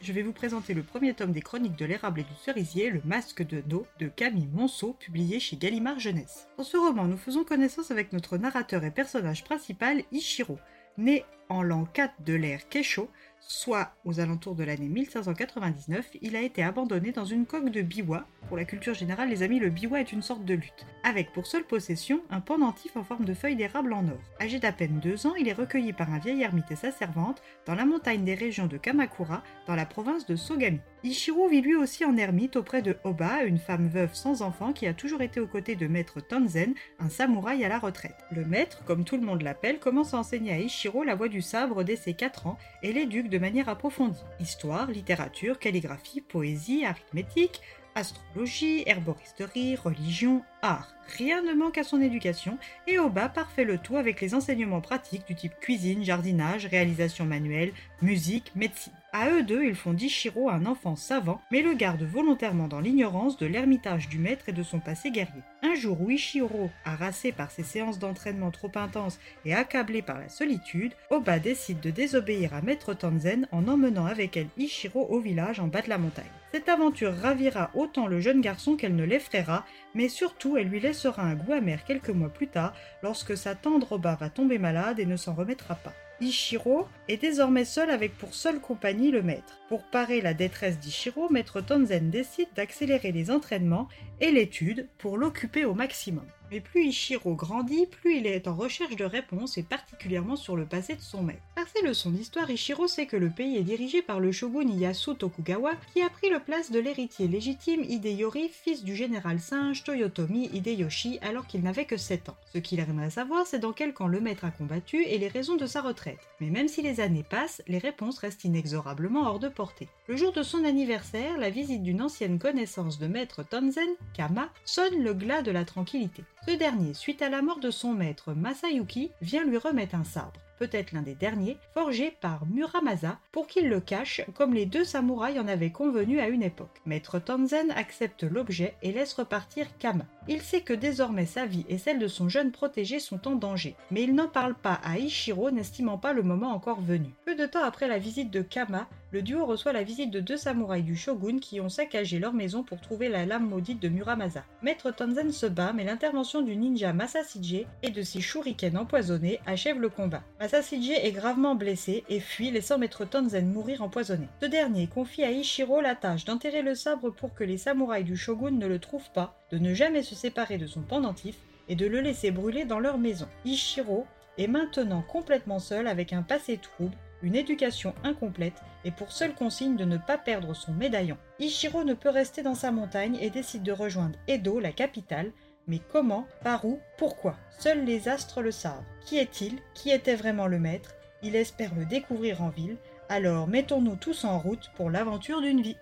Je vais vous présenter le premier tome des Chroniques de l'érable et du cerisier, Le Masque de dos de Camille Monceau, publié chez Gallimard Jeunesse. Dans ce roman, nous faisons connaissance avec notre narrateur et personnage principal, Ichiro, né en l'an 4 de l'ère Keisho, soit aux alentours de l'année 1599, il a été abandonné dans une coque de biwa. Pour la culture générale, les amis, le biwa est une sorte de lutte, avec pour seule possession un pendentif en forme de feuille d'érable en or. Âgé d'à peine deux ans, il est recueilli par un vieil ermite et sa servante dans la montagne des régions de Kamakura, dans la province de Sogami. Ichiro vit lui aussi en ermite auprès de Oba, une femme veuve sans enfant qui a toujours été aux côtés de maître Tanzen, un samouraï à la retraite. Le maître, comme tout le monde l'appelle, commence à enseigner à Ichiro la voie du sabre dès ses 4 ans et l'éduque de manière approfondie. Histoire, littérature, calligraphie, poésie, arithmétique, astrologie, herboristerie, religion, art. Rien ne manque à son éducation et Oba parfait le tout avec les enseignements pratiques du type cuisine, jardinage, réalisation manuelle, musique, médecine. À eux deux, ils font d'Ichiro un enfant savant, mais le gardent volontairement dans l'ignorance de l'ermitage du maître et de son passé guerrier. Un jour où Ichiro, harassé par ses séances d'entraînement trop intenses et accablé par la solitude, Oba décide de désobéir à maître Tanzen en emmenant avec elle Ichiro au village en bas de la montagne. Cette aventure ravira autant le jeune garçon qu'elle ne l'effraiera, mais surtout elle lui laissera un goût amer quelques mois plus tard lorsque sa tendre Oba va tomber malade et ne s'en remettra pas. Ichiro est désormais seul avec pour seule compagnie le maître. Pour parer la détresse d'Ichiro, maître Tanzen décide d'accélérer les entraînements et l'étude pour l'occuper au maximum. Mais plus Ichiro grandit, plus il est en recherche de réponses et particulièrement sur le passé de son maître. Par ses leçons d'histoire, Ichiro sait que le pays est dirigé par le shogun Ieyasu Tokugawa qui a pris le place de l'héritier légitime Hideyori, fils du général singe Toyotomi Hideyoshi alors qu'il n'avait que 7 ans. Ce qu'il aimerait savoir, c'est dans quel camp le maître a combattu et les raisons de sa retraite. Mais même si les années passent, les réponses restent inexorablement hors de portée. Le jour de son anniversaire, la visite d'une ancienne connaissance de maître Tonzen, Kama, sonne le glas de la tranquillité. Ce dernier, suite à la mort de son maître Masayuki, vient lui remettre un sabre peut-être l'un des derniers, forgé par Muramasa pour qu'il le cache comme les deux samouraïs en avaient convenu à une époque. Maître Tanzen accepte l'objet et laisse repartir Kama. Il sait que désormais sa vie et celle de son jeune protégé sont en danger, mais il n'en parle pas à Ichiro n'estimant pas le moment encore venu. Peu de temps après la visite de Kama, le duo reçoit la visite de deux samouraïs du shogun qui ont saccagé leur maison pour trouver la lame maudite de Muramasa. Maître Tanzen se bat, mais l'intervention du ninja Masasije et de ses shurikens empoisonnés achève le combat. Masasije est gravement blessé et fuit, laissant Maître Tanzen mourir empoisonné. Ce dernier confie à Ichiro la tâche d'enterrer le sabre pour que les samouraïs du shogun ne le trouvent pas, de ne jamais se séparer de son pendentif et de le laisser brûler dans leur maison. Ichiro est maintenant complètement seul avec un passé trouble une éducation incomplète et pour seule consigne de ne pas perdre son médaillon. Ichiro ne peut rester dans sa montagne et décide de rejoindre Edo, la capitale. Mais comment Par où Pourquoi? Seuls les astres le savent. Qui est-il? Qui était vraiment le maître? Il espère le découvrir en ville. Alors mettons-nous tous en route pour l'aventure d'une vie.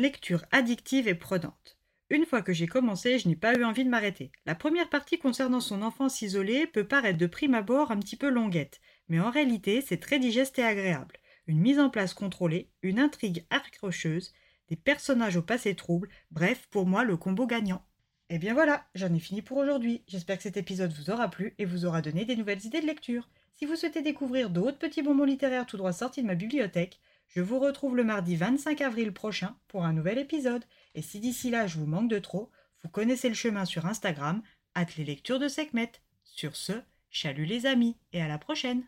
Lecture addictive et prenante. Une fois que j'ai commencé, je n'ai pas eu envie de m'arrêter. La première partie concernant son enfance isolée peut paraître de prime abord un petit peu longuette, mais en réalité c'est très digeste et agréable. Une mise en place contrôlée, une intrigue accrocheuse, des personnages au passé trouble, bref, pour moi le combo gagnant. Et eh bien voilà, j'en ai fini pour aujourd'hui. J'espère que cet épisode vous aura plu et vous aura donné des nouvelles idées de lecture. Si vous souhaitez découvrir d'autres petits bonbons littéraires tout droit sortis de ma bibliothèque, je vous retrouve le mardi 25 avril prochain pour un nouvel épisode. Et si d'ici là je vous manque de trop, vous connaissez le chemin sur Instagram, at les lectures de Sekhmet. Sur ce, chalut les amis et à la prochaine!